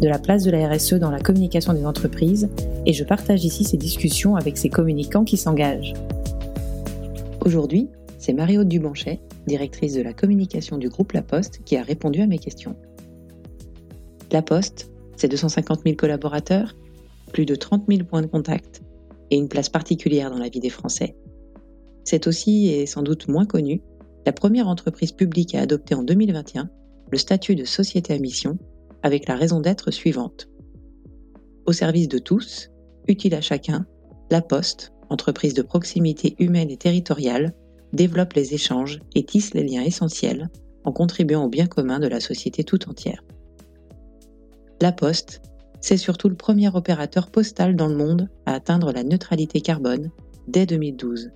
de la place de la RSE dans la communication des entreprises et je partage ici ces discussions avec ces communicants qui s'engagent. Aujourd'hui, c'est Marie-Aude Dubanchet, directrice de la communication du groupe La Poste, qui a répondu à mes questions. La Poste, c'est 250 000 collaborateurs, plus de 30 000 points de contact et une place particulière dans la vie des Français. C'est aussi, et sans doute moins connu, la première entreprise publique à adopter en 2021 le statut de société à mission avec la raison d'être suivante. Au service de tous, utile à chacun, La Poste, entreprise de proximité humaine et territoriale, développe les échanges et tisse les liens essentiels en contribuant au bien commun de la société tout entière. La Poste, c'est surtout le premier opérateur postal dans le monde à atteindre la neutralité carbone dès 2012,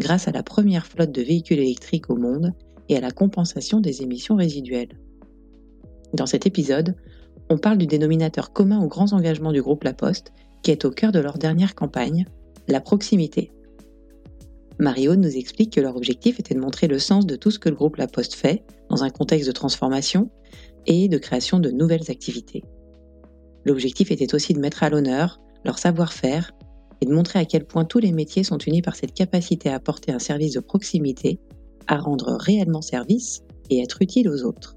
grâce à la première flotte de véhicules électriques au monde et à la compensation des émissions résiduelles. Dans cet épisode, on parle du dénominateur commun aux grands engagements du groupe La Poste, qui est au cœur de leur dernière campagne, la proximité. Mario nous explique que leur objectif était de montrer le sens de tout ce que le groupe La Poste fait dans un contexte de transformation et de création de nouvelles activités. L'objectif était aussi de mettre à l'honneur leur savoir-faire et de montrer à quel point tous les métiers sont unis par cette capacité à apporter un service de proximité, à rendre réellement service et être utile aux autres.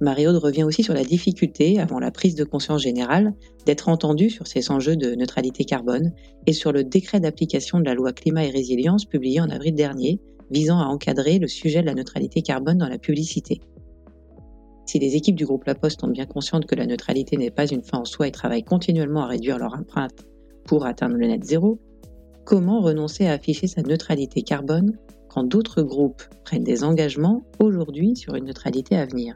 Marie-Aude revient aussi sur la difficulté, avant la prise de conscience générale, d'être entendue sur ces enjeux de neutralité carbone et sur le décret d'application de la loi climat et résilience publié en avril dernier, visant à encadrer le sujet de la neutralité carbone dans la publicité. Si les équipes du groupe La Poste sont bien conscientes que la neutralité n'est pas une fin en soi et travaillent continuellement à réduire leur empreinte pour atteindre le net zéro, comment renoncer à afficher sa neutralité carbone quand d'autres groupes prennent des engagements aujourd'hui sur une neutralité à venir?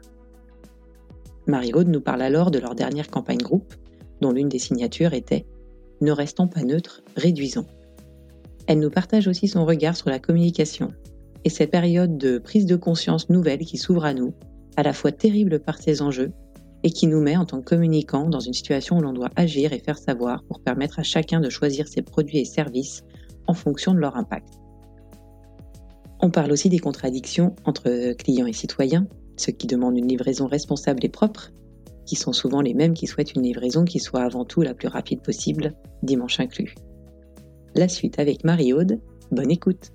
Marie-Aude nous parle alors de leur dernière campagne groupe, dont l'une des signatures était Ne restons pas neutres, réduisons. Elle nous partage aussi son regard sur la communication et cette période de prise de conscience nouvelle qui s'ouvre à nous, à la fois terrible par ses enjeux et qui nous met en tant que communicants dans une situation où l'on doit agir et faire savoir pour permettre à chacun de choisir ses produits et services en fonction de leur impact. On parle aussi des contradictions entre clients et citoyens, ceux qui demandent une livraison responsable et propre, qui sont souvent les mêmes qui souhaitent une livraison qui soit avant tout la plus rapide possible, dimanche inclus. La suite avec Marie-Aude, bonne écoute.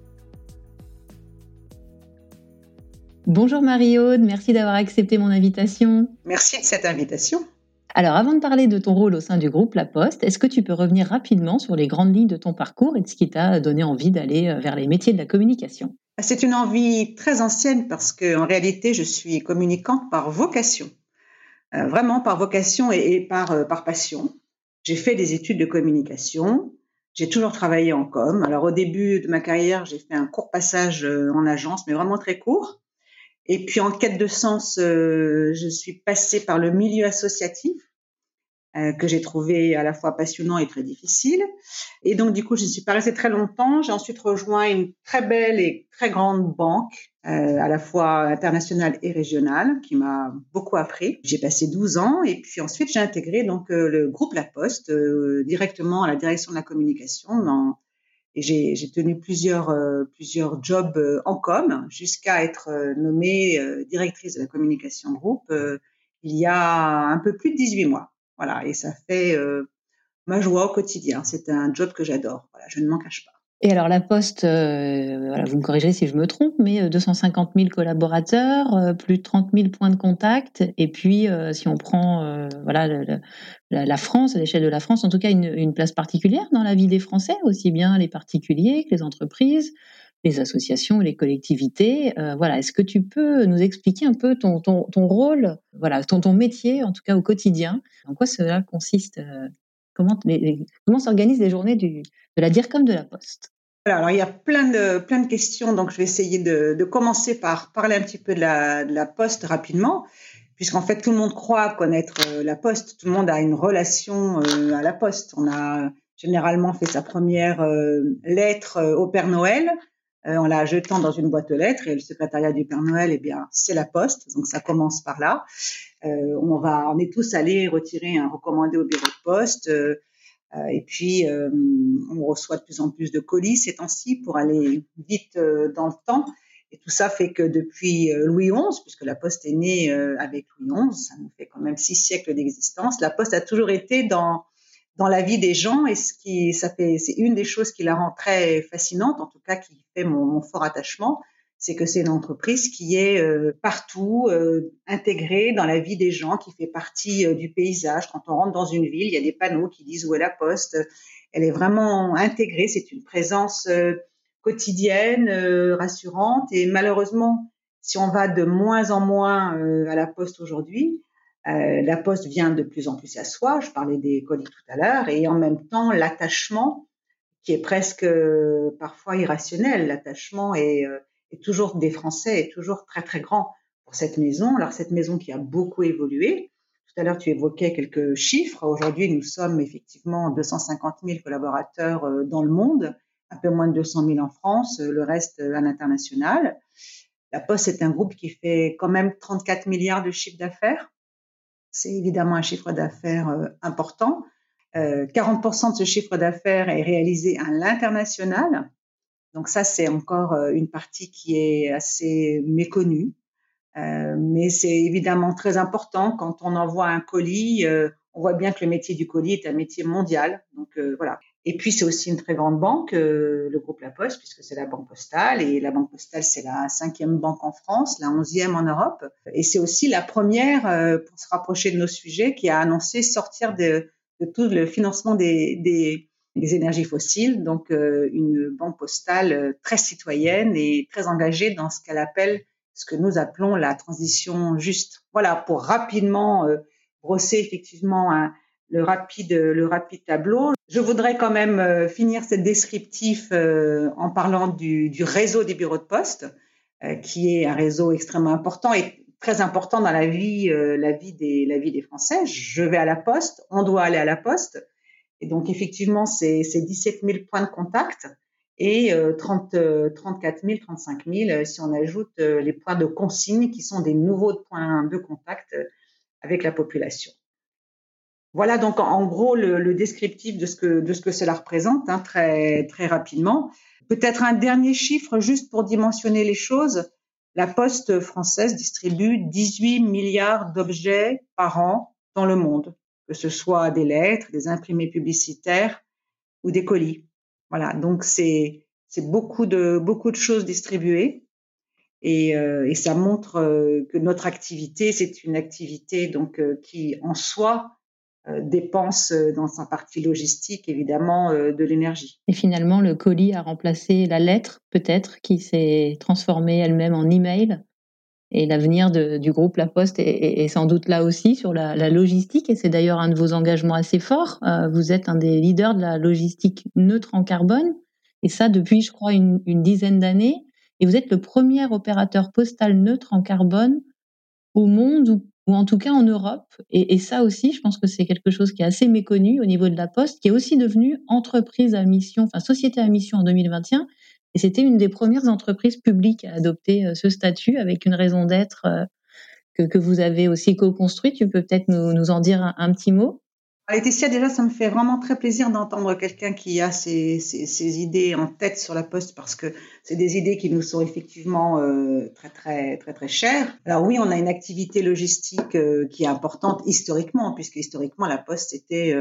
Bonjour Marie-Aude, merci d'avoir accepté mon invitation. Merci de cette invitation. Alors avant de parler de ton rôle au sein du groupe La Poste, est-ce que tu peux revenir rapidement sur les grandes lignes de ton parcours et de ce qui t'a donné envie d'aller euh, vers les métiers de la communication? C'est une envie très ancienne parce que en réalité, je suis communicante par vocation, euh, vraiment par vocation et, par, euh, par passion. J'ai fait des études de communication. J'ai toujours travaillé en com. Alors au début de ma carrière, j'ai fait un court passage euh, en agence, mais vraiment très court. Et puis en quête de sens, je suis passée par le milieu associatif euh, que j'ai trouvé à la fois passionnant et très difficile. Et donc, du coup, je ne suis pas restée très longtemps. J'ai ensuite rejoint une très belle et très grande banque, euh, à la fois internationale et régionale, qui m'a beaucoup appris. J'ai passé 12 ans et puis ensuite, j'ai intégré donc euh, le groupe La Poste euh, directement à la direction de la communication dans, et j'ai tenu plusieurs, euh, plusieurs jobs en com jusqu'à être nommée directrice de la communication groupe il y a un peu plus de 18 mois. Voilà, et ça fait euh, ma joie au quotidien. C'est un job que j'adore. Voilà, je ne m'en cache pas. Et alors la Poste, euh, vous me corrigerez si je me trompe, mais 250 euh, 000 collaborateurs, plus de 30 000 points de contact, et puis si on prend voilà la, France, à l'échelle de la France, en tout cas une, place particulière dans la vie des Français, aussi bien les particuliers que les entreprises, les associations, les collectivités. voilà, est-ce que tu peux nous expliquer un peu ton, ton, rôle, voilà, ton, ton métier, en tout cas au quotidien, en quoi cela consiste Comment, comment s'organisent les journées du, de la DIRCOM de la Poste? Alors, il y a plein de, plein de questions, donc je vais essayer de, de commencer par parler un petit peu de la, de la Poste rapidement, puisqu'en fait, tout le monde croit connaître euh, la Poste, tout le monde a une relation euh, à la Poste. On a généralement fait sa première euh, lettre au Père Noël, en la jetant dans une boîte aux lettres, et le secrétariat du Père Noël, eh bien, c'est la Poste, donc ça commence par là. on va, on est tous allés retirer un recommandé au bureau de poste. Euh, et puis, euh, on reçoit de plus en plus de colis ces temps-ci pour aller vite euh, dans le temps. Et tout ça fait que depuis Louis XI, puisque la Poste est née avec Louis XI, ça nous fait quand même six siècles d'existence, la Poste a toujours été dans dans la vie des gens et ce qui ça fait c'est une des choses qui la rend très fascinante, en tout cas qui fait mon, mon fort attachement, c'est que c'est une entreprise qui est euh, partout, euh, intégrée dans la vie des gens, qui fait partie euh, du paysage. Quand on rentre dans une ville, il y a des panneaux qui disent où est la poste. Elle est vraiment intégrée, c'est une présence quotidienne, rassurante. Et malheureusement, si on va de moins en moins à la poste aujourd'hui, la poste vient de plus en plus à soi. Je parlais des colis tout à l'heure, et en même temps, l'attachement qui est presque parfois irrationnel. L'attachement est et toujours des Français est toujours très très grand pour cette maison. Alors cette maison qui a beaucoup évolué. Tout à l'heure tu évoquais quelques chiffres. Aujourd'hui nous sommes effectivement 250 000 collaborateurs euh, dans le monde, un peu moins de 200 000 en France, euh, le reste euh, à l'international. La Poste est un groupe qui fait quand même 34 milliards de chiffre d'affaires. C'est évidemment un chiffre d'affaires important. 40% de ce chiffre d'affaires est réalisé à l'international. Donc ça, c'est encore euh, une partie qui est assez méconnue. Euh, mais c'est évidemment très important quand on envoie un colis. Euh, on voit bien que le métier du colis est un métier mondial. Donc voilà. Et puis c'est aussi une très grande banque, le groupe La Poste, puisque c'est la banque postale. Et la banque postale, c'est la cinquième banque en France, la onzième en Europe. Et c'est aussi la première, pour se rapprocher de nos sujets, qui a annoncé sortir de, de tout le financement des, des, des énergies fossiles, donc euh, une banque postale euh, très citoyenne et très engagée dans ce qu'elle appelle, ce que nous appelons la transition juste. Voilà, pour rapidement euh, brosser effectivement le rapide le rapide tableau. Je voudrais quand même finir cette descriptif en parlant du, du, réseau des bureaux de poste, qui est un réseau extrêmement important et très important dans la vie la vie des la vie des Français. Je vais à la poste, on doit aller à la poste et donc, effectivement, c'est 17 000 points de contact et 30, 34 000, 35 000 si on ajoute euh, les points de consigne qui sont des nouveaux points de contact euh, avec la population. Voilà donc en gros le, descriptif de ce que de ce que cela représente hein, très très rapidement. Peut-être un dernier chiffre juste pour dimensionner les choses. La Poste française distribue 18 milliards d'objets par an dans le monde que ce soit des lettres, des imprimés publicitaires ou des colis. Voilà, donc c'est c'est beaucoup de beaucoup de choses distribuées et, euh, et ça montre euh, que notre activité c'est une activité donc euh, qui en soi dépense dans sa partie logistique évidemment de l'énergie. Et finalement le colis a remplacé la lettre peut-être qui s'est transformée elle-même en email et l'avenir du groupe La Poste est, sans doute là aussi sur la, logistique, et c'est d'ailleurs un de vos engagements assez forts. Euh, vous êtes un des leaders de la logistique neutre en carbone, et ça depuis, je crois, une, dizaine d'années. Et vous êtes le premier opérateur postal neutre en carbone au monde, en tout cas en Europe. Et, ça aussi, je pense que c'est quelque chose qui est assez méconnu au niveau de La Poste, qui est aussi devenue entreprise à mission, enfin société à mission en 2021, et c'était une des premières entreprises publiques à adopter euh, ce statut avec une raison d'être euh, que, que, vous avez aussi co-construit. Tu peux peut-être nous, nous, en dire un, petit mot? Laetitia, déjà, ça me fait vraiment très plaisir d'entendre quelqu'un qui a ses, ses, idées en tête sur la Poste parce que c'est des idées qui nous sont effectivement euh, très, très, très, très chères. Alors oui, on a une activité logistique qui est importante historiquement, puisque historiquement, la Poste était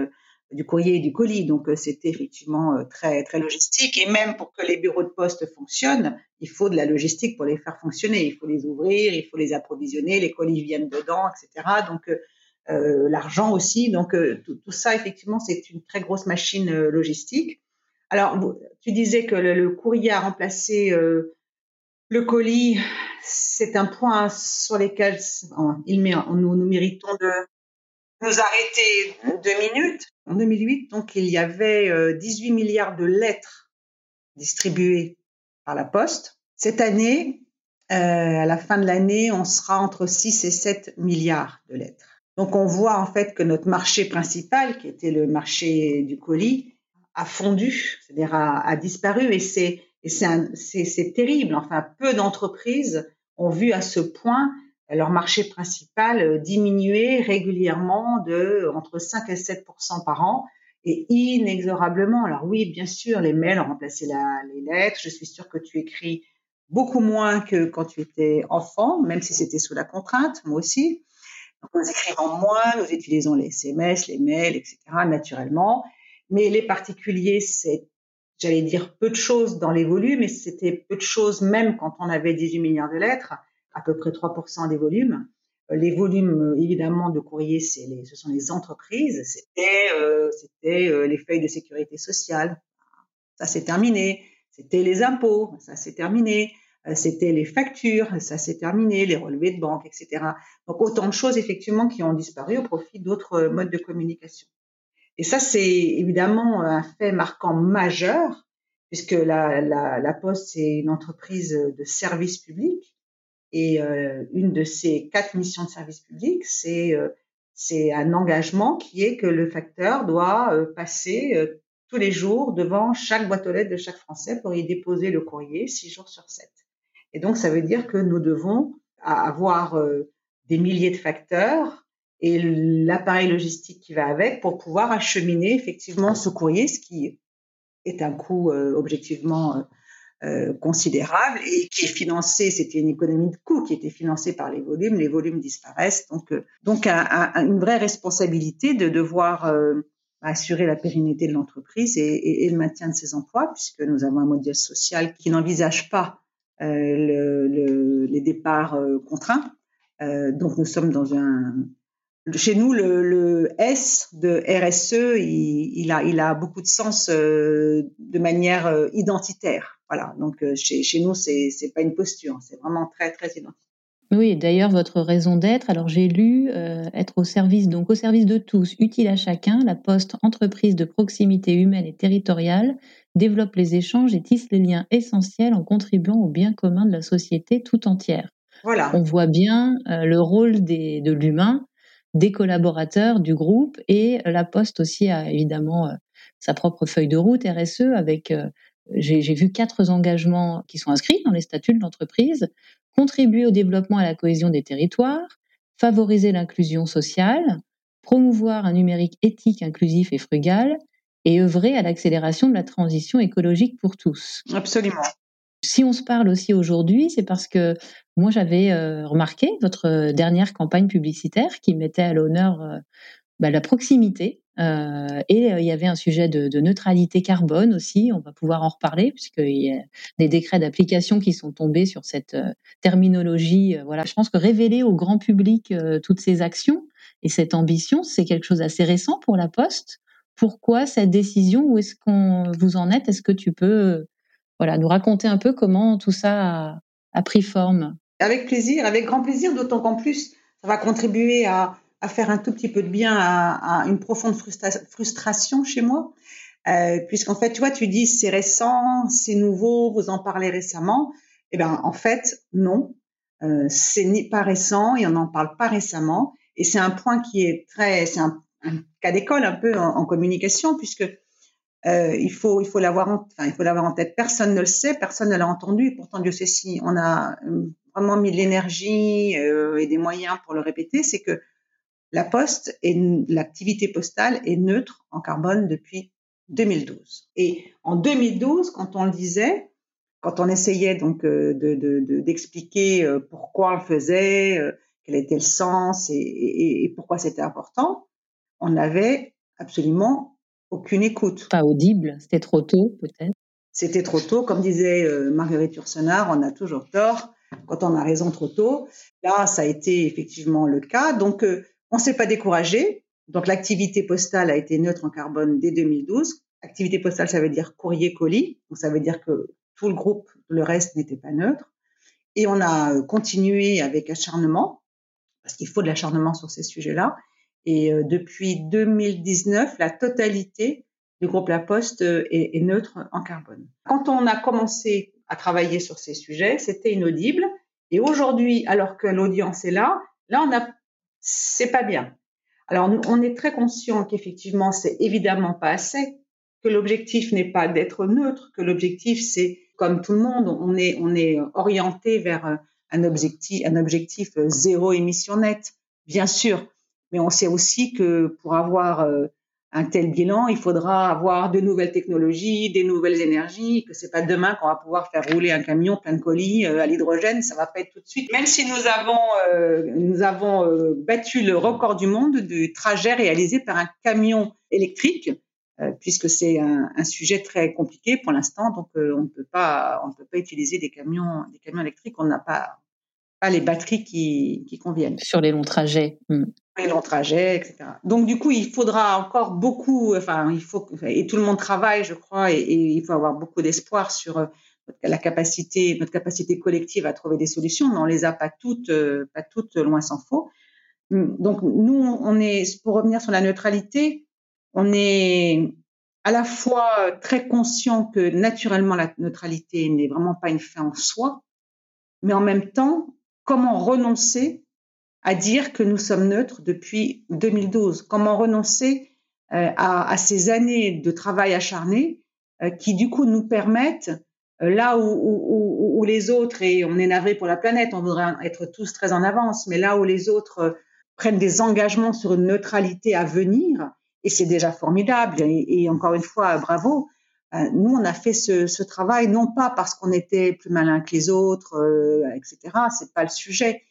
du courrier et du colis. Donc c'était effectivement très très logistique. Et même pour que les bureaux de poste fonctionnent, il faut de la logistique pour les faire fonctionner. Il faut les ouvrir, il faut les approvisionner, les colis viennent dedans, etc. Donc euh, l'argent aussi. Donc euh, tout, ça, effectivement, c'est une très grosse machine euh, logistique. Alors, tu disais que le, courrier a remplacé le colis. C'est un point sur lequel nous, nous méritons de nous arrêter deux minutes. En 2008, donc, il y avait 18 milliards de lettres distribuées par la Poste. Cette année, à la fin de l'année, on sera entre 6 et 7 milliards de lettres. Donc on voit en fait que notre marché principal, qui était le marché du colis, a fondu, c'est-à-dire a, disparu et c'est terrible. Enfin, peu d'entreprises ont vu à ce point leur marché principal diminuer régulièrement de entre 5 et 7% par an et inexorablement. Alors oui, bien sûr, les mails ont remplacé les lettres. Je suis sûre que tu écris beaucoup moins que quand tu étais enfant, même si c'était sous la contrainte, moi aussi nous écrivons moins, nous utilisons les SMS, les mails, etc., naturellement. Mais les particuliers, c'est, j'allais dire, peu de choses dans les volumes, et c'était peu de choses même quand on avait 18 milliards de lettres, à peu près 3% des volumes. Euh, les volumes, évidemment, de courrier, ce sont les entreprises. C'était, euh, c'était euh, les feuilles de sécurité sociale. Ça, c'est terminé. C'était les impôts. Ça, c'est terminé. Euh, c'était les factures, ça s'est terminé, les relevés de banque, etc. Donc autant de choses effectivement qui ont disparu au profit d'autres euh, modes de communication. Et ça, c'est évidemment un fait marquant majeur, puisque la, la, la Poste, c'est une entreprise de service public, et euh, une de ses quatre missions de service public, c'est c'est un engagement qui est que le facteur doit passer tous les jours devant chaque boîte aux lettres de chaque Français pour y déposer le courrier six jours sur sept. Et donc, ça veut dire que nous devons avoir euh, des milliers de facteurs et l'appareil logistique qui va avec pour pouvoir acheminer effectivement ce courrier, ce qui est un coût euh, objectivement euh, considérable et qui est financé, c'était une économie de coût qui était financée par les volumes, les volumes disparaissent, donc donc une vraie responsabilité de devoir assurer la pérennité de l'entreprise et, et, le maintien de ses emplois, puisque nous avons un modèle social qui n'envisage pas le, les départs euh, contraints. Euh, donc nous sommes dans un chez nous, le, S de RSE, il, a, beaucoup de sens euh, de manière identitaire. Voilà. Donc chez, nous, c'est c'est pas une posture, c'est vraiment très très identitaire. Oui, d'ailleurs votre raison d'être. Alors j'ai lu euh, être au service donc au service de tous, utile à chacun. La Poste, entreprise de proximité humaine et territoriale, développe les échanges et tisse les liens essentiels en contribuant au bien commun de la société tout entière. Voilà. On voit bien euh, le rôle des, de l'humain, des collaborateurs du groupe et la Poste aussi a évidemment euh, sa propre feuille de route RSE avec euh, j'ai vu quatre engagements qui sont inscrits dans les statuts de l'entreprise contribuer au développement et à la cohésion des territoires, favoriser l'inclusion sociale, promouvoir un numérique éthique, inclusif et frugal, et œuvrer à l'accélération de la transition écologique pour tous. Absolument. Si on se parle aussi aujourd'hui, c'est parce que moi j'avais euh, remarqué votre dernière campagne publicitaire qui mettait à l'honneur euh, bah, la proximité. Euh, et il y avait un sujet de, de, neutralité carbone aussi, on va pouvoir en reparler, puisqu'il y a des décrets d'application qui sont tombés sur cette terminologie. voilà, je pense que révéler au grand public toutes ces actions et cette ambition, c'est quelque chose d'assez récent pour la Poste pourquoi cette décision Où est-ce qu'on vous en êtes? Est-ce que tu peux voilà, nous raconter un peu comment tout ça a, pris forme? Avec plaisir, avec grand plaisir, d'autant qu'en plus, ça va contribuer à, faire un tout petit peu de bien à, une profonde frustration chez moi. Euh, puisqu'en fait, tu vois, tu dis c'est récent, c'est nouveau, vous en parlez récemment. Eh bien, en fait, non, euh, c'est pas récent et on n'en parle pas récemment. Et c'est un point qui est très, c'est un un cas d'école un peu en, communication, puisque euh, il faut il faut l'avoir en, enfin, il faut l'avoir en tête. Personne ne le sait, personne ne l'a entendu. Pourtant Dieu sait si on a euh, vraiment mis de l'énergie euh, et des moyens pour le répéter, c'est que la poste et l'activité postale est neutre en carbone depuis 2012. Et en 2012, quand on le disait, quand on essayait donc d'expliquer de, de, pourquoi on le faisait, quel était le sens et, et, et pourquoi c'était important, on n'avait absolument aucune écoute. Pas audible, c'était trop tôt peut-être. C'était trop tôt, comme disait euh, Marguerite Yourcenar, on a toujours tort quand on a raison trop tôt. Là, ça a été effectivement le cas. Donc, euh, on ne s'est pas découragé. Donc, l'activité postale a été neutre en carbone dès 2012. Activité postale, ça veut dire courrier-colis. Donc, ça veut dire que tout le groupe, le reste n'était pas neutre. Et on a euh, continué avec acharnement, parce qu'il faut de l'acharnement sur ces sujets-là. Et euh, depuis 2019, la totalité du groupe La Poste est, est neutre en carbone. Quand on a commencé à travailler sur ces sujets, c'était inaudible. Et aujourd'hui, alors que l'audience est là, là, on a, c'est pas bien. Alors, on est très conscient qu'effectivement, c'est évidemment pas assez, que l'objectif n'est pas d'être neutre, que l'objectif, c'est, comme tout le monde, on est, on est orienté vers un objectif, un objectif zéro émission nette, bien sûr. Mais on sait aussi que pour avoir euh, un tel bilan, il faudra avoir de nouvelles technologies, des nouvelles énergies, que c'est pas demain qu'on va pouvoir faire rouler un camion plein de colis euh, à l'hydrogène, ça va pas être tout de suite. Même si nous avons euh, nous avons battu le record du monde du trajet réalisé par un camion électrique, puisque c'est un, un, sujet très compliqué pour l'instant, donc on ne peut pas on ne peut pas utiliser des camions des camions électriques, on n'a pas pas les batteries qui, qui conviennent. Sur les longs trajets. Hmm les longs trajets, etc. Donc du coup, il faudra encore beaucoup, enfin, il faut et tout le monde travaille, je crois, et, il faut avoir beaucoup d'espoir sur euh, la capacité, notre capacité collective à trouver des solutions, mais on les a pas toutes, euh, pas toutes loin s'en faut. Donc nous, on est, pour revenir sur la neutralité, on est à la fois très conscient que naturellement la neutralité n'est vraiment pas une fin en soi, mais en même temps, comment renoncer à dire que nous sommes neutres depuis 2012. Comment renoncer euh, à, ces années de travail acharné euh, qui du coup nous permettent euh, là où, les autres et on est navré pour la planète, on voudrait être tous très en avance, mais là où les autres prennent des engagements sur une neutralité à venir et c'est déjà formidable et, et, encore une fois bravo. Nous, on a fait ce, ce travail non pas parce qu'on était plus malin que les autres, etc. C'est pas le sujet,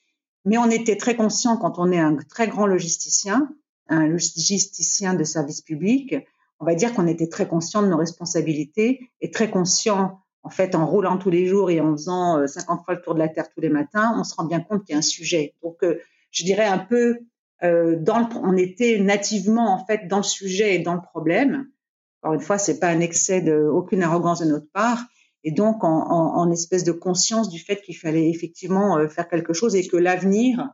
mais on était très conscient quand on est un très grand logisticien, un logisticien de service public, on va dire qu'on était très conscient de nos responsabilités et très conscient, en fait, en roulant tous les jours et en faisant 50 euh, fois le tour de la Terre tous les matins, on se rend bien compte qu'il y a un sujet. Donc, euh, je dirais un peu, euh, dans le, on était nativement, en fait, dans le sujet et dans le problème. Encore une fois, c'est pas un excès de, aucune arrogance de notre part, et donc en, en, en, espèce de conscience du fait qu'il fallait effectivement euh, faire quelque chose et que l'avenir,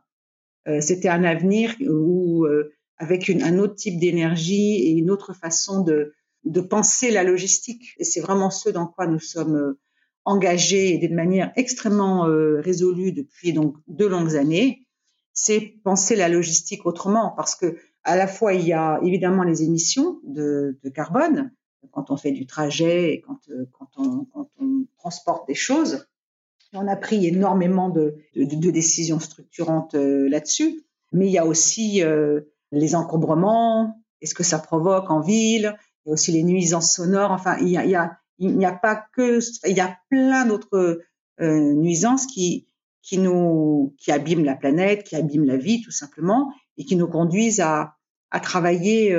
euh, c'était un avenir où euh, avec une, un autre type d'énergie et une autre façon de, de penser la logistique. Et c'est vraiment ce dans quoi nous sommes engagés et de manière extrêmement résolue depuis donc deux longues années. C'est penser la logistique autrement parce que à la fois il y a évidemment les émissions de, de carbone, quand on fait du trajet et quand, euh, quand, on, transporte des choses. On a pris énormément de, de, décisions structurantes euh, là-dessus, mais il y a aussi euh, les encombrements, est ce que ça provoque en ville, il y a aussi les nuisances sonores. Enfin, il y a, n'y a pas que, il y a plein d'autres nuisances qui, qui nous, qui abîment la planète, qui abîment la vie tout simplement, et qui nous conduisent à, à travailler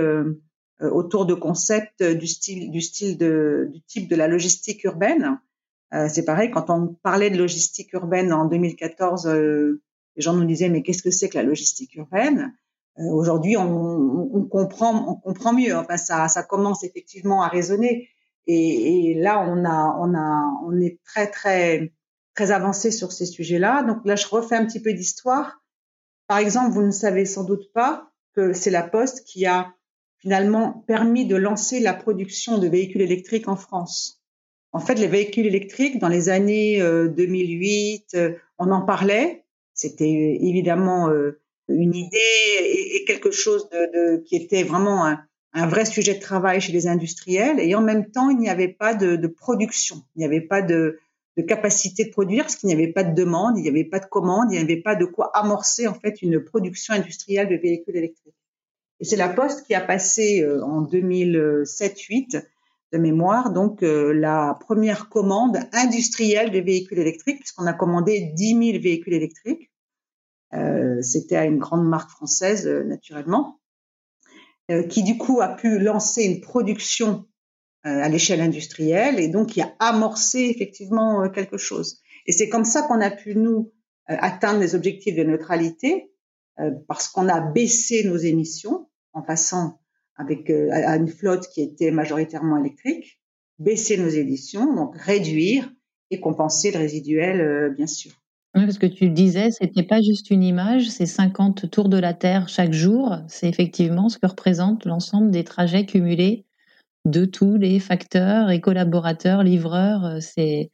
autour de concepts du style, du style de, du type de la logistique urbaine. Euh, c'est pareil, quand on parlait de logistique urbaine en 2014, euh, les gens nous disaient mais qu'est-ce que c'est que la logistique urbaine? Aujourd'hui, on, on, comprend, on comprend mieux. Enfin, ça, ça commence effectivement à résonner. Et, et, là, on a, on a, on est très, très, très avancé sur ces sujets-là. Donc là, je refais un petit peu d'histoire. Par exemple, vous ne savez sans doute pas que c'est la Poste qui a finalement permis de lancer la production de véhicules électriques en France. En fait, les véhicules électriques, dans les années 2008, euh, euh, on en parlait. C'était euh, évidemment une idée et quelque chose de, de qui était vraiment un, vrai sujet de travail chez les industriels. Et en même temps, il n'y avait pas de, de production. Il n'y avait pas de, de capacité de produire parce qu'il n'y avait pas de demande, il n'y avait pas de commande, il n'y avait pas de quoi amorcer en fait une production industrielle de véhicules électriques. Et c'est la Poste qui a passé euh, en 2007-8 de mémoire, donc euh, la première commande industrielle de véhicules électriques, puisqu'on a commandé 10 000 véhicules électriques. Euh, C'était à une grande marque française, euh, naturellement. qui du coup a pu lancer une production à l'échelle industrielle et donc qui a amorcé effectivement quelque chose. Et c'est comme ça qu'on a pu nous atteindre les objectifs de neutralité parce qu'on a baissé nos émissions en passant avec à une flotte qui était majoritairement électrique, baisser nos éditions, donc réduire et compenser le résiduel, bien sûr. Oui, parce que tu le disais, c'était pas juste une image, c'est 50 tours de la Terre chaque jour. C'est effectivement ce que représente l'ensemble des trajets cumulés de tous les facteurs et collaborateurs, livreurs. C'est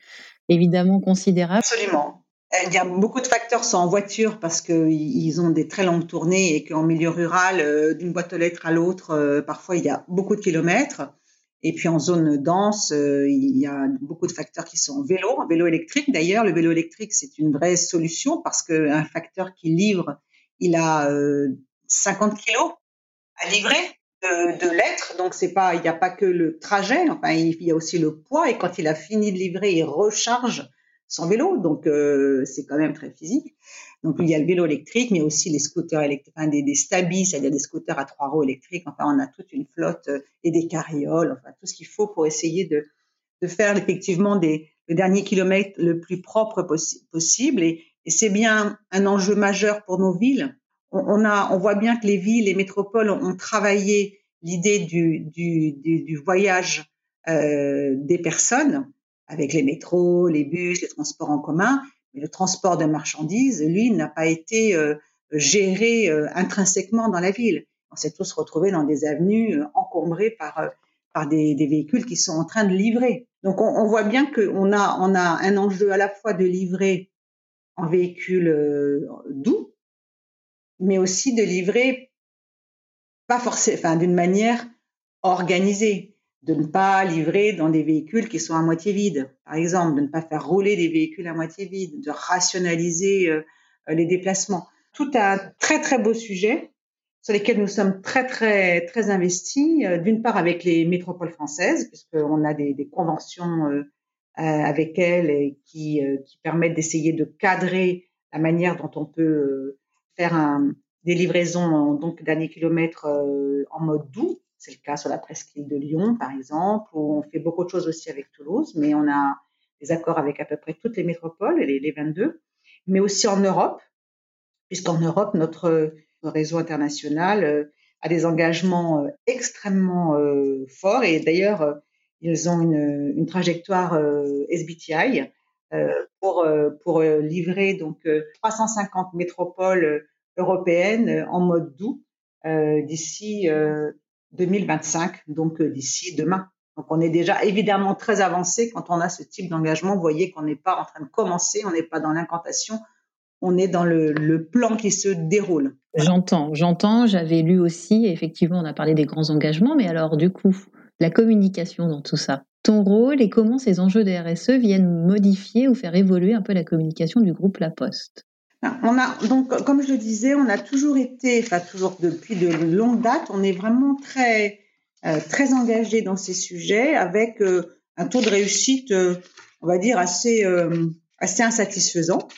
évidemment considérable. Absolument. Il y a beaucoup de facteurs sont en voiture parce qu'ils ont des très longues tournées et qu'en milieu rural, euh, d'une boîte aux lettres à l'autre, euh, parfois il y a beaucoup de kilomètres. Et puis en zone dense, euh, il y a beaucoup de facteurs qui sont en vélo, en vélo électrique. D'ailleurs, le vélo électrique, c'est une vraie solution parce qu'un facteur qui livre, il a 50 euh, kilos à livrer de, de lettres. Donc c'est pas, il n'y a pas que le trajet. Enfin, il y a aussi le poids. Et quand il a fini de livrer, il recharge son vélo. Donc euh, c'est quand même très physique. Donc il y a le vélo électrique, mais aussi les scooters électriques, enfin, des, des stabis, c'est-à-dire des scooters à trois roues électriques. Enfin, on a toute une flotte euh, et des carrioles, enfin tout ce qu'il faut pour essayer de, de faire effectivement des, le dernier kilomètre le plus propre possible. Et, c'est bien un enjeu majeur pour nos villes. On, on, a, on voit bien que les villes, les métropoles ont, travaillé l'idée du, du, du, du, voyage euh, des personnes avec les métros, les bus, les transports en commun, mais le transport de marchandises, lui, n'a pas été euh, géré euh, intrinsèquement dans la ville. On s'est tous retrouvés dans des avenues euh, encombrées par, des, véhicules qui sont en train de livrer. Donc on, voit bien qu'on a, a un enjeu à la fois de livrer en véhicule doux, mais aussi de livrer pas forcément, enfin d'une manière organisée de ne pas livrer dans des véhicules qui sont à moitié vides, par exemple, de ne pas faire rouler des véhicules à moitié vides, de rationaliser euh, les déplacements. Tout un très très beau sujet sur lesquels nous sommes très très très investis. Euh, d'une part avec les métropoles françaises, puisqu'on a des, des conventions euh, avec elles et qui, qui permettent d'essayer de cadrer la manière dont on peut faire un, des livraisons donc dernier kilomètre en mode doux c'est le cas sur la presqu'île de Lyon, par exemple, où on fait beaucoup de choses aussi avec Toulouse, mais on a des accords avec à peu près toutes les métropoles, les, les 22, mais aussi en Europe, puisqu'en Europe, notre, réseau international euh, a des engagements euh, extrêmement euh, forts. Et d'ailleurs, ils ont une, une trajectoire SBTI pour, pour livrer donc 350 métropoles européennes en mode doux d'ici 2025, donc euh, d'ici demain. Donc on est déjà évidemment très avancé quand on a ce type d'engagement. Vous voyez qu'on n'est pas en train de commencer, on n'est pas dans l'incantation, on est dans le, plan qui se déroule. J'entends, j'entends. J'avais lu aussi, effectivement, on a parlé des grands engagements, mais alors du coup, la communication dans tout ça. Ton rôle et comment ces enjeux de RSE viennent modifier ou faire évoluer un peu la communication du groupe La Poste? On a donc, comme je le disais, on a toujours été, enfin toujours depuis de longues dates, on est vraiment très euh, très engagé dans ces sujets avec euh, un taux de réussite, euh, on va dire assez assez insatisfaisant.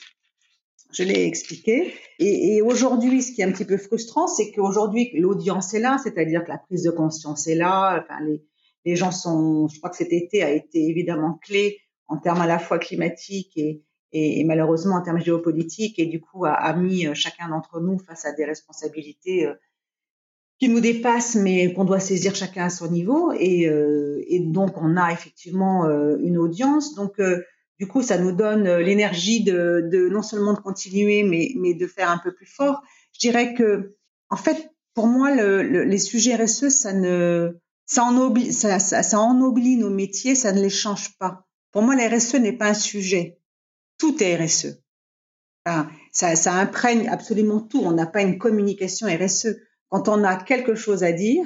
Je l'ai expliqué. Et, et aujourd'hui, ce qui est un petit peu frustrant, c'est qu'aujourd'hui l'audience est là, c'est-à-dire que la prise de conscience est là. Enfin, les, les gens sont, je crois que cet été a été évidemment clé en termes à la fois climatiques et, et, et, malheureusement en termes géopolitiques et du coup a, a mis euh, chacun d'entre nous face à des responsabilités euh, qui nous dépassent mais qu'on doit saisir chacun à son niveau. Et, euh, et donc on a effectivement une audience. Donc du coup ça nous donne l'énergie de, de, non seulement de continuer mais, mais de faire un peu plus fort. Je dirais que en fait pour moi le, le, les sujets RSE ça ne ça ennoblit ça, ça, ça nos métiers ça ne les change pas. Pour moi la RSE n'est pas un sujet tout est RSE. ça, imprègne absolument tout. On n'a pas une communication RSE. Quand on a quelque chose à dire,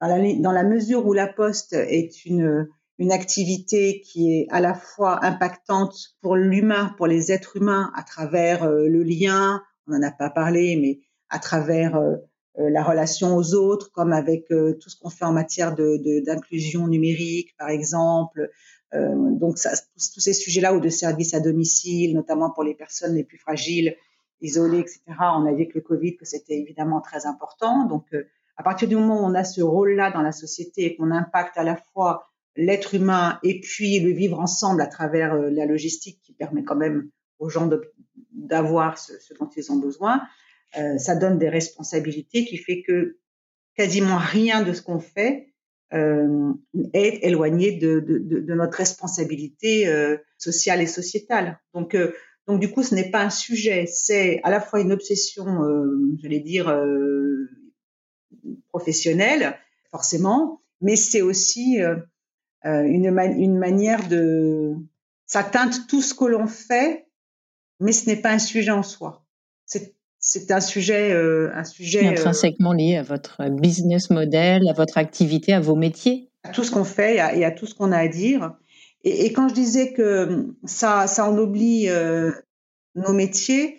dans la, mesure où la poste est une, une activité qui est à la fois impactante pour l'humain, pour les êtres humains, à travers euh, le lien, on n'en a pas parlé, mais à travers euh, la relation aux autres, comme avec tout ce qu'on fait en matière d'inclusion de, numérique, par exemple, euh, donc, ça, tous, ces sujets-là ou de services à domicile, notamment pour les personnes les plus fragiles, isolées, etc. On a vu que le Covid, que c'était évidemment très important. Donc, euh, à partir du moment où on a ce rôle-là dans la société et qu'on impacte à la fois l'être humain et puis le vivre ensemble à travers euh, la logistique qui permet quand même aux gens d'avoir ce, dont ils ont besoin, euh, ça donne des responsabilités qui fait que quasiment rien de ce qu'on fait euh, est éloigné de, de, de, notre responsabilité euh, sociale et sociétale. Donc, euh, donc du coup, ce n'est pas un sujet, c'est à la fois une obsession, j'allais dire, professionnelle, forcément, mais c'est aussi une, une manière de... Ça teinte tout ce que l'on fait, mais ce n'est pas un sujet en soi. C'est un sujet, euh, un sujet euh, intrinsèquement lié à votre business model, à votre activité, à vos métiers. À tout ce qu'on fait et à, tout ce qu'on a à dire. Et, quand je disais que ça, ça ennoblit euh, nos métiers,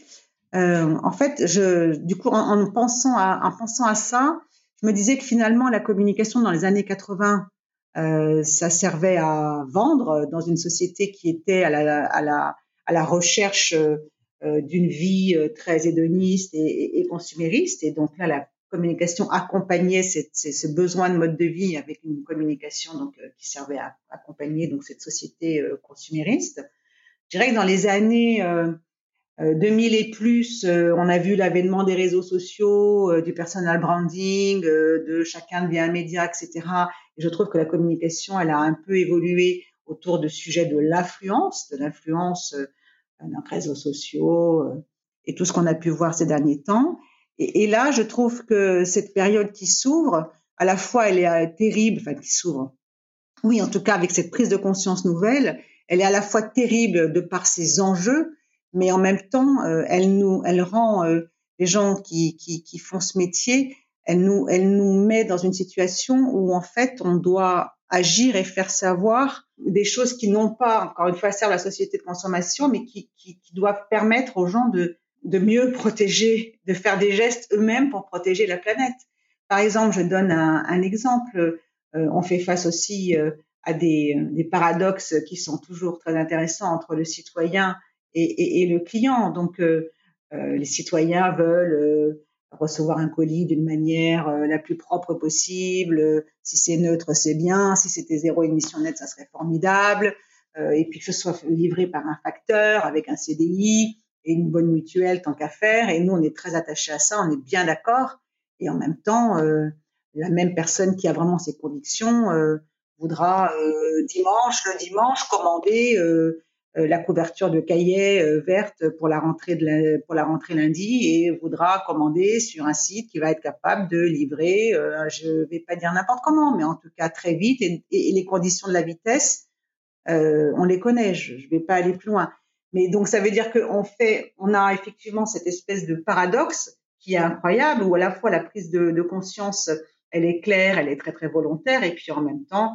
en fait, je, du coup, en, pensant à, en pensant à ça, je me disais que finalement, la communication dans les années 80, ça servait à vendre dans une société qui était à la, à la, à la recherche euh, d'une vie euh, très hédoniste et, et, consumériste. Et donc là, la communication accompagnait ce besoin de mode de vie avec une communication donc euh, qui servait à accompagner donc cette société consumériste. Je dirais que dans les années 2000 et plus, on a vu l'avènement des réseaux sociaux, du personal branding, de chacun devient un média, etc. Et je trouve que la communication, elle a un peu évolué autour de sujets de l'influence, de l'influence nos réseaux sociaux euh, et tout ce qu'on a pu voir ces derniers temps. Et, là, je trouve que cette période qui s'ouvre, à la fois, elle est euh, terrible, enfin qui s'ouvre. Oui, en tout cas, avec cette prise de conscience nouvelle, elle est à la fois terrible de par ses enjeux, mais en même temps, euh, elle nous, elle rend les gens qui, qui, qui font ce métier, elle nous, elle nous met dans une situation où en fait, on doit agir et faire savoir des choses qui n'ont pas, encore une fois, servent la société de consommation, mais qui, qui, qui doivent permettre aux gens de, de mieux protéger, de faire des gestes eux-mêmes pour protéger la planète. Par exemple, je donne un, un exemple. Euh, on fait face aussi euh, à des, des, paradoxes qui sont toujours très intéressants entre le citoyen et, et, le client. Donc, euh, euh les citoyens veulent recevoir un colis d'une manière euh, la plus propre possible. Si c'est neutre, c'est bien. Si c'était zéro émission nette, ça serait formidable. Euh, et puis que ce soit livré par un facteur avec un CDI et une bonne mutuelle tant qu'à faire. Et nous, on est très attachés à ça, on est bien d'accord. Et en même temps, euh, la même personne qui a vraiment ses convictions voudra dimanche, le dimanche, commander la couverture de cahier euh, verte pour la rentrée de pour la rentrée lundi et voudra commander sur un site qui va être capable de livrer, euh, je vais pas dire n'importe comment, mais en tout cas très vite et, les conditions de la vitesse, on les connaît. Je, je vais pas aller plus loin. Mais donc ça veut dire qu'on fait, on a effectivement cette espèce de paradoxe qui est incroyable où à la fois la prise de, de conscience elle est claire, elle est très très volontaire et puis en même temps,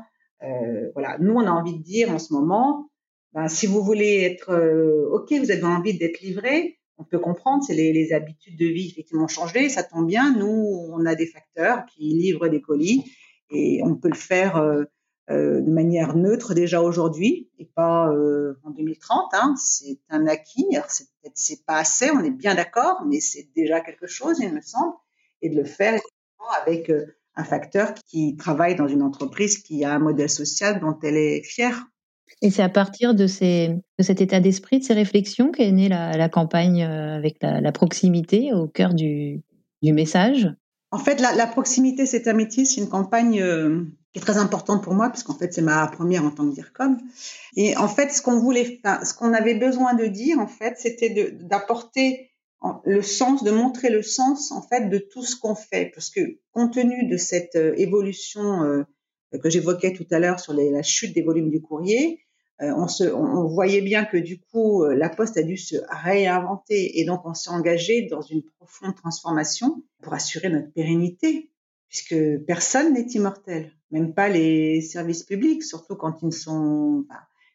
voilà, nous on a envie de dire en ce moment ben, si vous voulez être euh, OK, vous avez envie d'être livré, on peut comprendre, c'est les, les, habitudes de vie effectivement changé, ça tombe bien. Nous, on a des facteurs qui livrent des colis et on peut le faire euh, euh de manière neutre déjà aujourd'hui et pas euh, en 2030. Hein. C'est un acquis. C'est c'est pas assez, on est bien d'accord, mais c'est déjà quelque chose, il me semble, et de le faire avec euh, un facteur qui travaille dans une entreprise qui a un modèle social dont elle est fière. Et c'est à partir de, ces, de cet état d'esprit, de ces réflexions qu'est née la, campagne euh, avec la, proximité au cœur du, du message En fait, la, proximité, c'est un métier, c'est une campagne euh, qui est très importante pour moi, puisqu'en fait, c'est ma première en tant que DIRCOM. Et en fait, ce qu'on voulait, ce qu'on avait besoin de dire, en fait, c'était d'apporter le sens, de montrer le sens, en fait, de tout ce qu'on fait. Parce que, compte tenu de cette euh, évolution que j'évoquais tout à l'heure sur la chute des volumes du courrier, euh, on, se, on, voyait bien que du coup, euh, la Poste a dû se réinventer et donc on s'est engagé dans une profonde transformation pour assurer notre pérennité, puisque personne n'est immortel, même pas les services publics, surtout quand ils sont,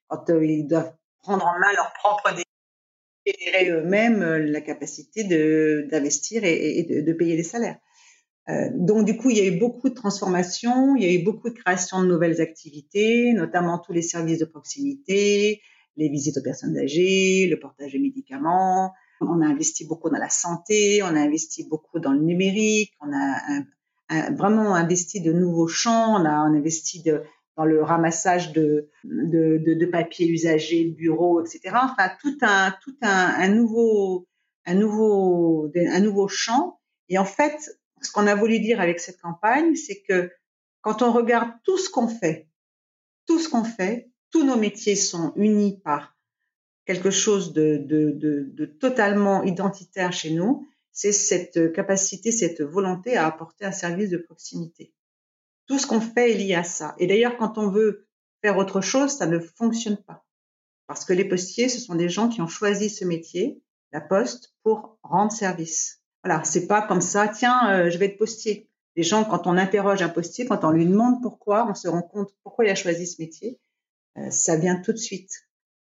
quand euh, ils doivent prendre en main leur propre générer eux-mêmes la capacité d'investir et, et de, de, payer les salaires. Euh, donc du coup, il y a eu beaucoup de transformations, il y a eu beaucoup de création de nouvelles activités, notamment tous les services de proximité, les visites aux personnes âgées, le portage de médicaments. On a investi beaucoup dans la santé, on a investi beaucoup dans le numérique, on a vraiment investi de nouveaux champs, on a investi dans le ramassage de, de, de, bureaux, etc. Enfin, tout un, tout un nouveau, un nouveau, un nouveau champ. Et en fait, ce qu'on a voulu dire avec cette campagne, c'est que quand on regarde tout ce qu'on fait, tout ce qu'on fait, tous nos métiers sont unis par quelque chose de, de, totalement identitaire chez nous, c'est cette capacité, cette volonté à apporter un service de proximité. Tout ce qu'on fait est lié à ça. Et d'ailleurs, quand on veut faire autre chose, ça ne fonctionne pas. Parce que les postiers, ce sont des gens qui ont choisi ce métier, la poste, pour rendre service. Voilà, c'est pas comme ça, tiens, euh, je vais être postier. Les gens, quand on interroge un postier, quand on lui demande pourquoi, on se rend compte pourquoi il a choisi ce métier, euh, ça vient tout de suite.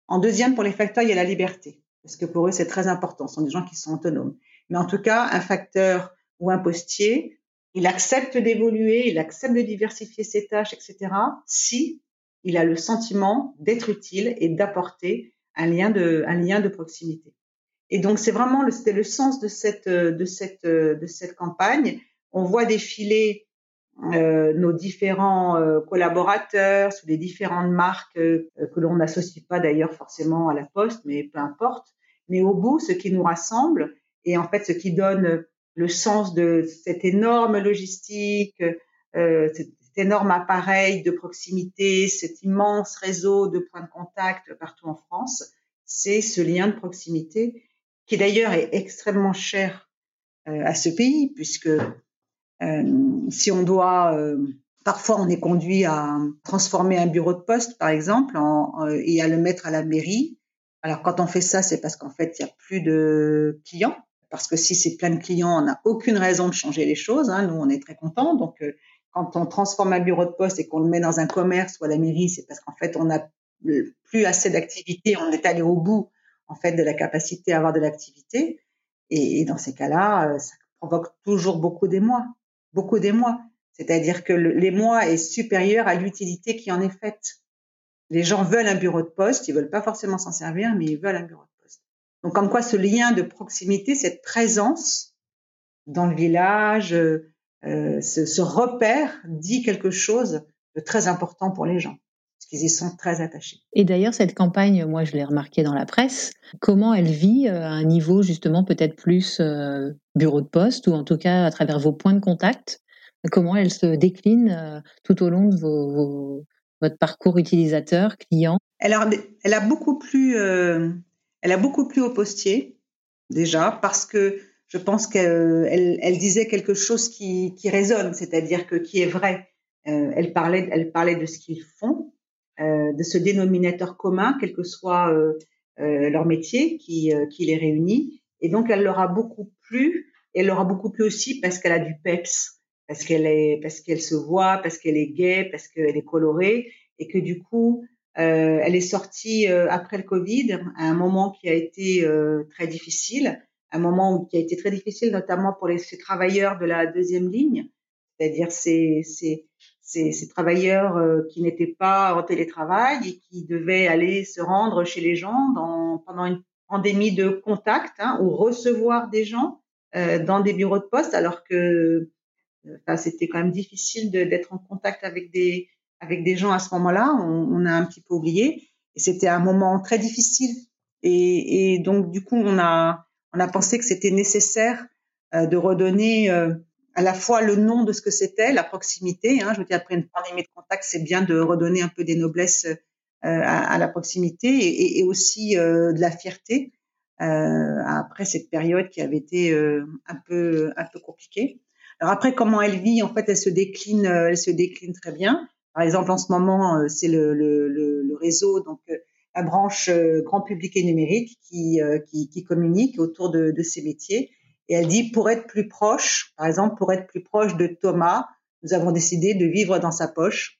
En deuxième, pour les facteurs, il y a la liberté. Parce que pour eux, c'est très important. Ce sont des gens qui sont autonomes. Mais en tout cas, un facteur ou un postier, il accepte d'évoluer, il accepte de diversifier ses tâches, etc. Si il a le sentiment d'être utile et d'apporter un lien de, un lien de proximité. Et donc, c'est vraiment, c'était le sens de cette, de cette, de cette campagne. On voit défiler euh, nos différents euh, collaborateurs sous les différentes marques euh, que l'on n'associe pas d'ailleurs forcément à la poste, mais peu importe. Mais au bout, ce qui nous rassemble et en fait ce qui donne le sens de cette énorme logistique, cet énorme appareil de proximité, cet immense réseau de points de contact partout en France, c'est ce lien de proximité qui d'ailleurs est extrêmement cher à ce pays puisque euh, si on doit, euh, parfois on est conduit à transformer un bureau de poste, par exemple, en, euh, et à le mettre à la mairie. Alors quand on fait ça, c'est parce qu'en fait il y a plus de clients. Parce que si c'est plein de clients, on n'a aucune raison de changer les choses. Hein. Nous, on est très contents. Donc, quand on transforme un bureau de poste et qu'on le met dans un commerce ou à la mairie, c'est parce qu'en fait, on n'a plus assez d'activité. On est allé au bout, en fait, de la capacité à avoir de l'activité. Et, dans ces cas-là, ça provoque toujours beaucoup d'émoi beaucoup d'émoi. C'est-à-dire que l'émoi est supérieur à l'utilité qui en est faite. Les gens veulent un bureau de poste, ils veulent pas forcément s'en servir, mais ils veulent un bureau de poste. Donc, comme quoi ce lien de proximité, cette présence dans le village, euh, ce, ce, repère dit quelque chose de très important pour les gens, parce qu'ils y sont très attachés. Et d'ailleurs, cette campagne, moi, je l'ai remarqué dans la presse, comment elle vit euh, à un niveau justement peut-être plus euh, bureau de poste ou en tout cas à travers vos points de contact? Comment elle se décline euh, tout au long de vos, votre parcours utilisateur, client? Elle a, elle a beaucoup plus, euh, elle a beaucoup plus au postier déjà parce que je pense qu'elle elle, disait quelque chose qui, qui résonne, c'est-à-dire que qui est vrai. Euh, elle parlait, elle parlait de ce qu'ils font, de ce dénominateur commun, quel que soit leur métier qui, qui les réunit. Et donc, elle leur a beaucoup plu elle aura beaucoup plus aussi parce qu'elle a du peps, parce qu'elle est, parce qu'elle se voit, parce qu'elle est gaie, parce qu'elle est colorée, et que du coup, euh, elle est sortie euh, après le Covid, à un moment qui a été euh, très difficile, un moment qui a été très difficile, notamment pour les ces travailleurs de la deuxième ligne, c'est-à-dire ces, ces, ces, travailleurs euh, qui n'étaient pas en télétravail et qui devaient aller se rendre chez les gens pendant une pandémie de contact hein, ou recevoir des gens euh, dans des bureaux de poste, alors que enfin, c'était quand même difficile d'être en contact avec des avec des gens à ce moment-là. On, a un petit peu oublié. Et c'était un moment très difficile. Et, donc du coup, on a on a pensé que c'était nécessaire euh, de redonner euh, à la fois le nom de ce que c'était, la proximité. Hein, je veux dire, après une pandémie de contact, c'est bien de redonner un peu des noblesses euh, à, la proximité et, aussi de la fierté euh, après cette période qui avait été euh, un peu un peu compliquée. Alors après, comment elle vit En fait, elle se décline, euh, elle se décline très bien. Par exemple, en ce moment, c'est le, réseau, donc la branche grand public et numérique qui, qui, qui communique autour de, de, ces métiers. Et elle dit, pour être plus proche, par exemple, pour être plus proche de Thomas, nous avons décidé de vivre dans sa poche.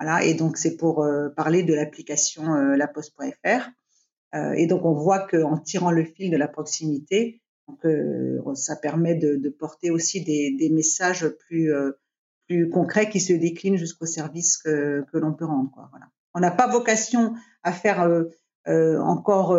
Voilà, et donc c'est pour parler de l'application laposte.fr. Euh, et donc on voit qu'en tirant le fil de la proximité, euh, ça permet de, porter aussi des, messages plus euh, concrets qui se déclinent jusqu'au service que, l'on peut rendre. Voilà. On n'a pas vocation à faire encore.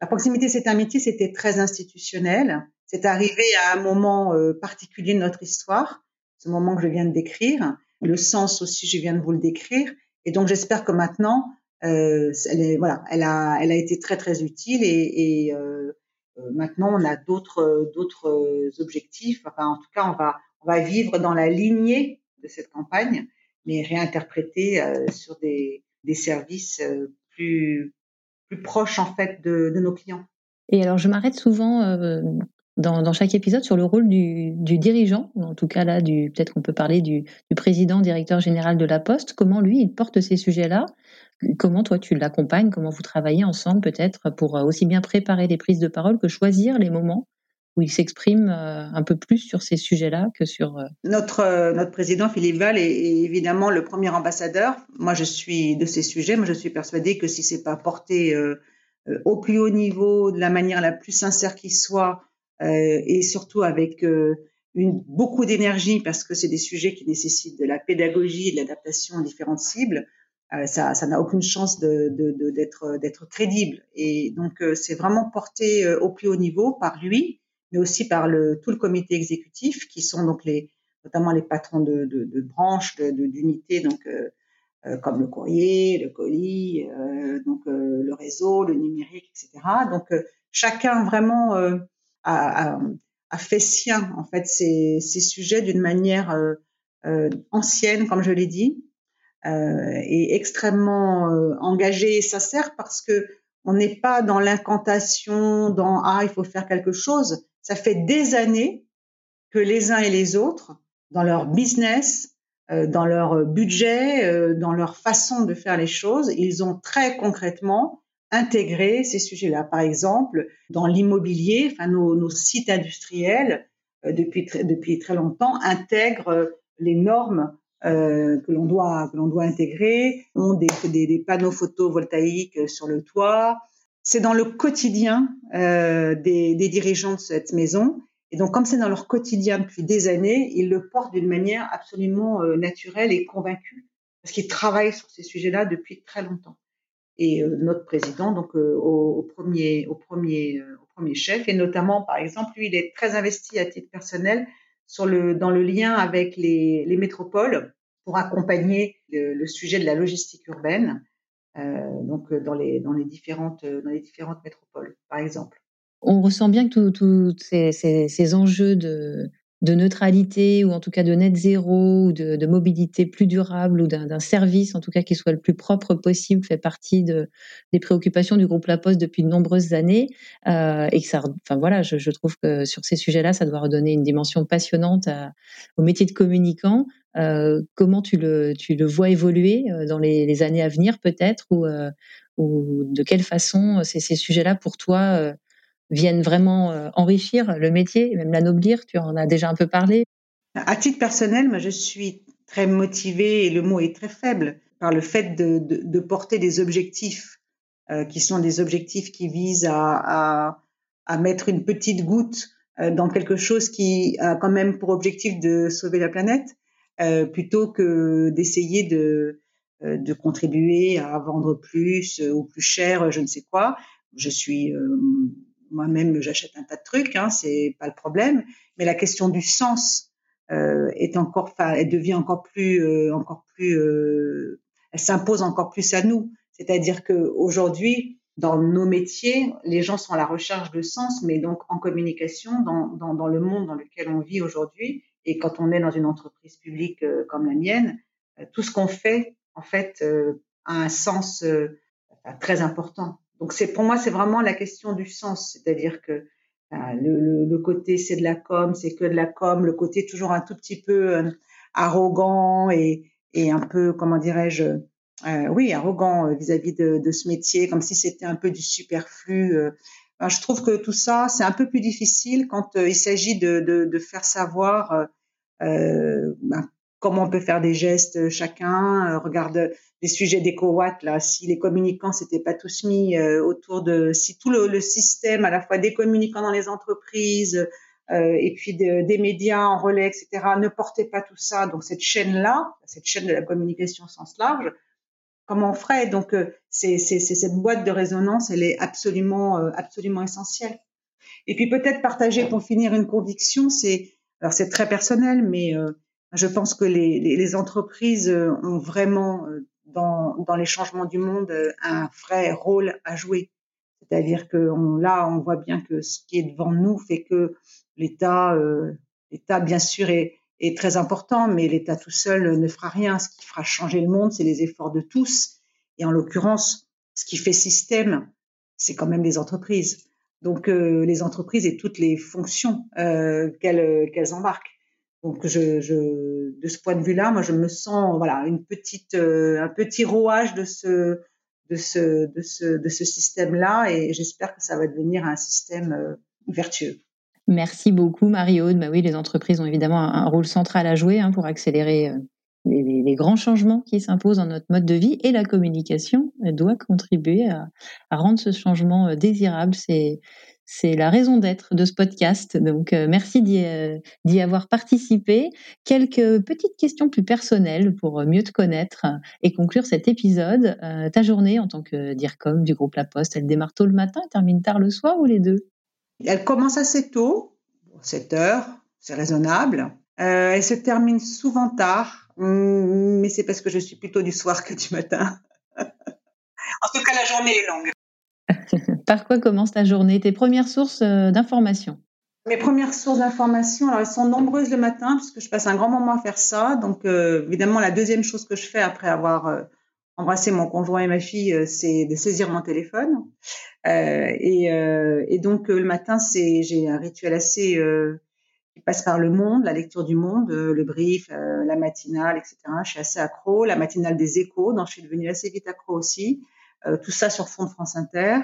La proximité, c'est un métier, c'était très institutionnel. C'est arrivé à un moment particulier de notre histoire. ce moment que je viens de décrire. Le sens aussi, je viens de vous le décrire. Et donc, j'espère que maintenant, euh, elle est, voilà, elle a, elle a été très très utile et, et euh, euh maintenant on a d'autres d'autres objectifs. Enfin, en tout cas, on va on va vivre dans la lignée de cette campagne, mais réinterpréter euh, sur des des services euh, plus plus proches en fait de, de nos clients. Et alors, je m'arrête souvent euh, dans, dans, chaque épisode sur le rôle du, du dirigeant, en tout cas là, peut-être qu'on peut parler du, du, président, directeur général de la Poste. Comment lui, il porte ces sujets-là? Comment toi, tu l'accompagnes? Comment vous travaillez ensemble peut-être pour euh, aussi bien préparer les prises de parole que choisir les moments où il s'exprime euh, un peu plus sur ces sujets-là que sur... Notre, notre président Philippe Val est, évidemment le premier ambassadeur. Moi, je suis de ces sujets. Moi, je suis persuadée que si c'est pas porté euh, au plus haut niveau, de la manière la plus sincère qui soit, euh, et surtout avec euh, une, beaucoup d'énergie parce que c'est des sujets qui nécessitent de la pédagogie, de l'adaptation à différentes cibles. Euh, ça, ça n'a aucune chance de, de, d'être, d'être crédible. Et donc, c'est vraiment porté au plus haut niveau par lui, mais aussi par le, tout le comité exécutif, qui sont donc les, notamment les patrons de, de, de branches, d'unités, donc euh, comme le courrier, le colis, euh, donc le réseau, le numérique, etc. Donc, chacun vraiment a, fait sien en fait ces, sujets d'une manière euh, euh, ancienne, comme je l'ai dit, euh, et extrêmement engagée et sincère parce que on n'est pas dans l'incantation, dans ah il faut faire quelque chose. Ça fait des années que les uns et les autres, dans leur business, dans leur budget, dans leur façon de faire les choses, ils ont très concrètement intégrer ces sujets-là. Par exemple, dans l'immobilier, enfin nos, sites industriels euh, depuis depuis très longtemps intègrent euh, les normes euh, que l'on doit que doit intégrer, ont des, des, panneaux photovoltaïques sur le toit. C'est dans le quotidien euh, des, des, dirigeants de cette maison. Et donc, comme c'est dans leur quotidien depuis des années, ils le portent d'une manière absolument euh, naturelle et convaincue, parce qu'ils travaillent sur ces sujets-là depuis très longtemps et euh, notre président donc euh, au, au, premier au premier euh, au premier chef. Et notamment par exemple lui il est très investi à titre personnel sur le dans le lien avec les, les métropoles pour accompagner le, le, sujet de la logistique urbaine euh, donc dans les dans les différentes dans les différentes métropoles par exemple. On ressent bien que tous ces, ces, ces, enjeux de, de neutralité ou en tout cas de net zéro ou de, de mobilité plus durable ou d'un service en tout cas qui soit le plus propre possible fait partie de, des préoccupations du groupe La Poste depuis de nombreuses années euh, et que ça enfin voilà je, je trouve que sur ces sujets-là ça doit redonner une dimension passionnante à, au métier de communicant. Euh, comment tu le tu le vois évoluer euh, dans les, les années à venir peut-être ou euh, ou de quelle façon ces, ces sujets-là pour toi euh, viennent vraiment euh, enrichir le métier, même l'anoblir. Tu en as déjà un peu parlé. À titre personnel, moi, je suis très motivée, et le mot est très faible, par le fait de, porter des objectifs euh, qui sont des objectifs qui visent à, mettre une petite goutte euh, dans quelque chose qui a quand même pour objectif de sauver la planète, plutôt que d'essayer de, de contribuer à vendre plus ou plus cher, je ne sais quoi. Je suis moi-même j'achète un tas de trucs, hein, c'est pas le problème, mais la question du sens euh, est encore, elle devient encore plus, euh, encore plus, euh, elle s'impose encore plus à nous. C'est-à-dire que aujourd'hui, dans nos métiers, les gens sont à la recherche de sens, mais donc en communication, dans, dans, dans le monde dans lequel on vit aujourd'hui, et quand on est dans une entreprise publique comme la mienne, tout ce qu'on fait, en fait, a un sens très important. Donc c'est pour moi c'est vraiment la question du sens, c'est-à-dire que ben, le, le, le, côté c'est de la com, c'est que de la com, le côté toujours un tout petit peu euh, arrogant et, et un peu comment dirais-je, euh, oui arrogant euh, vis-à-vis de, de, ce métier, comme si c'était un peu du superflu. Euh. Ben, je trouve que tout ça c'est un peu plus difficile quand euh, il s'agit de, de, de, faire savoir ben, comment on peut faire des gestes chacun. regarde des sujets d'éco-watt, là, si les communicants s'étaient pas tous mis euh, autour de, si tout le, le, système, à la fois des communicants dans les entreprises euh, et puis de, des médias en relais, etc., ne portait pas tout ça, donc cette chaîne-là, cette chaîne de la communication au sens large, comment on ferait? Donc, euh, c'est cette boîte de résonance, elle est absolument, euh, absolument essentielle. Et puis peut-être partager pour finir une conviction, c'est, alors c'est très personnel, mais euh, Je pense que les, les, entreprises ont vraiment, dans, dans, les changements du monde, un vrai rôle à jouer. C'est-à-dire que on, là, on voit bien que ce qui est devant nous fait que l'État, euh, l'État bien sûr est, très important, mais l'État tout seul ne fera rien. Ce qui fera changer le monde, c'est les efforts de tous. Et en l'occurrence, ce qui fait système, c'est quand même les entreprises. Donc euh, les entreprises et toutes les fonctions euh, qu'elles embarquent. Donc je, de ce point de vue-là, moi je me sens voilà une petite euh, un petit rouage de ce de ce, de ce, de ce système-là et j'espère que ça va devenir un système euh, vertueux. Merci beaucoup Marie-Aude. Bah oui, les entreprises ont évidemment un, rôle central à jouer hein, pour accélérer euh, les, grands changements qui s'imposent dans notre mode de vie et la communication doit contribuer à, rendre ce changement désirable. C'est la raison d'être de ce podcast. Donc, euh, merci euh, d'y avoir participé. Quelques petites questions plus personnelles pour mieux te connaître et conclure cet épisode. Euh, ta journée en tant que DIRCOM du groupe La Poste, elle démarre tôt le matin, termine tard le soir ou les deux? Elle commence assez tôt, 7 heures, c'est raisonnable. elle se termine souvent tard, mais c'est parce que je suis plutôt du soir que du matin. en tout cas, la journée est longue. Par quoi commence ta journée Tes premières sources euh, d'informations? Mes premières sources d'informations, alors elles sont nombreuses le matin parce que je passe un grand moment à faire ça. Donc euh, évidemment, la deuxième chose que je fais après avoir euh, embrassé mon conjoint et ma fille, c'est de saisir mon téléphone. Et, donc le matin, c'est j'ai un rituel assez qui passe par le monde, la lecture du monde, le brief, la matinale, etc. Je suis assez accro. La matinale des échos, dont je suis devenue assez vite accro aussi. Euh, tout ça sur fond de France Inter.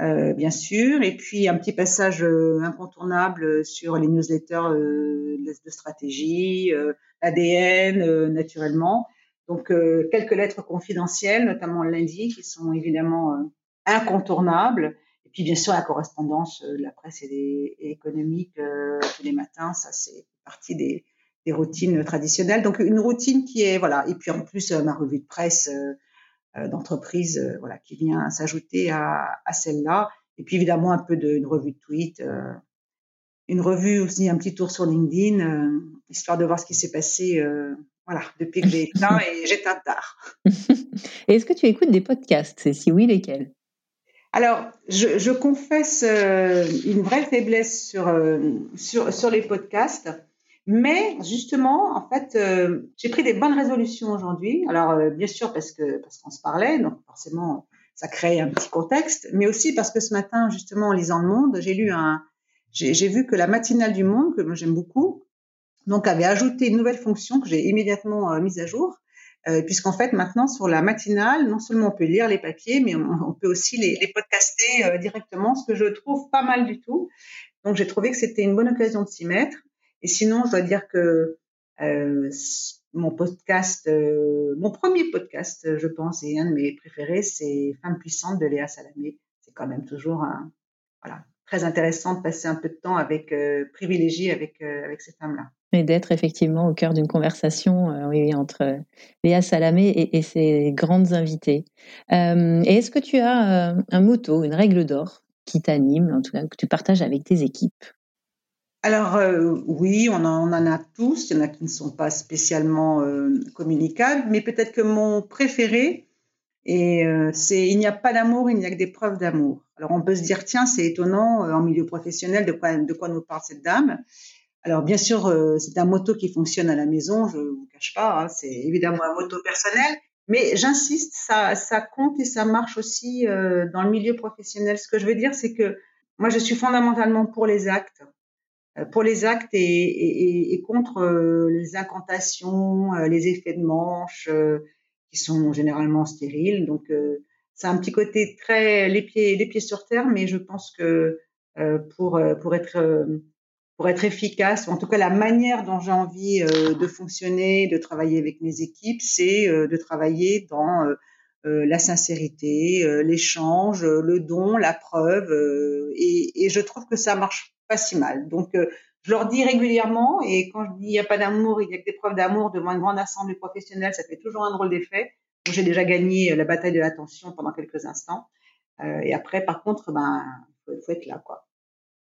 Euh, bien sûr, et puis un petit passage euh, incontournable sur les newsletters de stratégie, ADN, naturellement. Donc quelques lettres confidentielles, notamment lundi, qui sont évidemment incontournables. Et puis bien sûr la correspondance de la presse et, des, économique tous les matins, ça c'est partie des, routines traditionnelles. Donc une routine qui est voilà. Et puis en plus ma revue de presse d'entreprise euh, voilà, qui vient s'ajouter à, à celle-là. Et puis évidemment un peu d'une revue de tweet, euh, une revue aussi, un petit tour sur LinkedIn, histoire de voir ce qui s'est passé voilà, depuis que j'ai éteint et j'éteins tard. est-ce que tu écoutes des podcasts? Et si oui, lesquels? Alors, je, je confesse une vraie faiblesse sur, sur, sur les podcasts. Mais justement, en fait, euh, j'ai pris des bonnes résolutions aujourd'hui. Alors, euh, bien sûr, parce que parce qu'on se parlait, donc forcément, ça crée un petit contexte, mais aussi parce que ce matin, justement, en lisant Le Monde, j'ai lu un, j'ai vu que la matinale du Monde, que moi j'aime beaucoup, donc avait ajouté une nouvelle fonction que j'ai immédiatement euh, mise à jour, puisqu'en fait, maintenant, sur la matinale, non seulement on peut lire les papiers, mais on, peut aussi les, les podcaster directement, ce que je trouve pas mal du tout. Donc, j'ai trouvé que c'était une bonne occasion de s'y mettre. Et sinon, je dois dire que euh, mon podcast, euh, mon premier podcast, je pense, et un de mes préférés, c'est Femme puissante de Léa Salamé. C'est quand même toujours très intéressant de passer un peu de temps avec, euh, privilégié avec, euh, ces femmes-là. Et d'être effectivement au cœur d'une conversation entre Léa Salamé et, et ses grandes invitées. et est-ce que tu as un motto, une règle d'or qui t'anime, en tout cas que tu partages avec tes équipes? Alors euh, oui, on en, a tous. Il y en a qui ne sont pas spécialement euh, communicables, mais peut-être que mon préféré, et euh, c'est il n'y a pas d'amour, il n'y a que des preuves d'amour. Alors on peut se dire tiens c'est étonnant en milieu professionnel de quoi de quoi nous parle cette dame. Alors bien sûr c'est un motto qui fonctionne à la maison, je vous cache pas, hein, c'est évidemment un motto personnel, mais j'insiste ça ça compte et ça marche aussi dans le milieu professionnel. Ce que je veux dire c'est que moi je suis fondamentalement pour les actes euh, pour les actes et, contre euh, les incantations, euh, les effets de manche qui sont généralement stériles. Donc c'est un petit côté très les pieds les pieds sur terre, mais je pense que pour pour être pour être efficace, en tout cas la manière dont j'ai envie de fonctionner, de travailler avec mes équipes, c'est de travailler dans la sincérité, l'échange, le don, la preuve, et, je trouve que ça marche pas si mal. Donc, euh, je leur dis régulièrement, et quand je dis il n'y a pas d'amour, il y a que des preuves d'amour devant une grande assemblée professionnelle, ça fait toujours un drôle d'effet. J'ai déjà gagné euh, la bataille de l'attention pendant quelques instants. Euh, et après, par contre, ben, faut être là, quoi.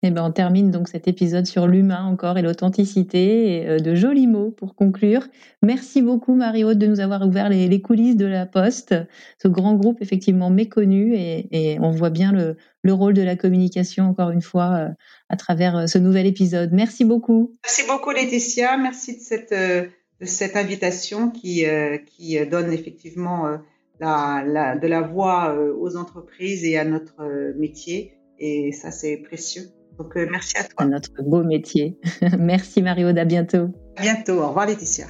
Eh ben, on termine donc cet épisode sur l'humain encore et l'authenticité. Euh, de jolis mots pour conclure. Merci beaucoup, Marie-Aude, de nous avoir ouvert les, coulisses de la Poste, ce grand groupe effectivement méconnu. Et, on voit bien le, rôle de la communication, encore une fois, euh, à travers euh, ce nouvel épisode. Merci beaucoup. Merci beaucoup, Laetitia. Merci de cette, invitation qui, donne effectivement de la voix aux entreprises et à notre métier. Et ça, c'est précieux. Donc, euh, merci à toi. Notre beau métier. merci Mario, à bientôt. À bientôt. Au revoir Laetitia.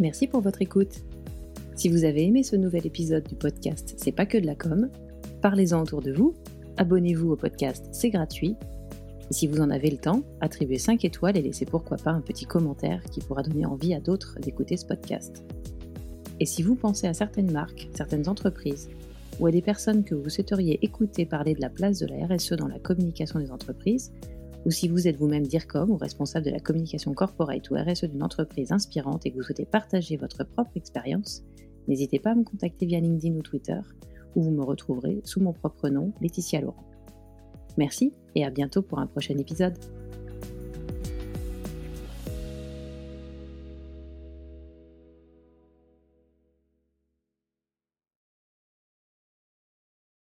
Merci pour votre écoute. Si vous avez aimé ce nouvel épisode du podcast C'est pas que de la com, parlez-en autour de vous, abonnez-vous au podcast, c'est gratuit. Et si vous en avez le temps, attribuez 5 étoiles et laissez pourquoi pas un petit commentaire qui pourra donner envie à d'autres d'écouter ce podcast. Et si vous pensez à certaines marques, certaines entreprises, ou à des personnes que vous souhaiteriez écouter parler de la place de la RSE dans la communication des entreprises, ou si vous êtes vous-même DIRCOM ou responsable de la communication corporate ou RSE d'une entreprise inspirante et que vous souhaitez partager votre propre expérience, n'hésitez pas à me contacter via LinkedIn ou Twitter, où vous me retrouverez sous mon propre nom, Laetitia Laurent. Merci et à bientôt pour un prochain épisode.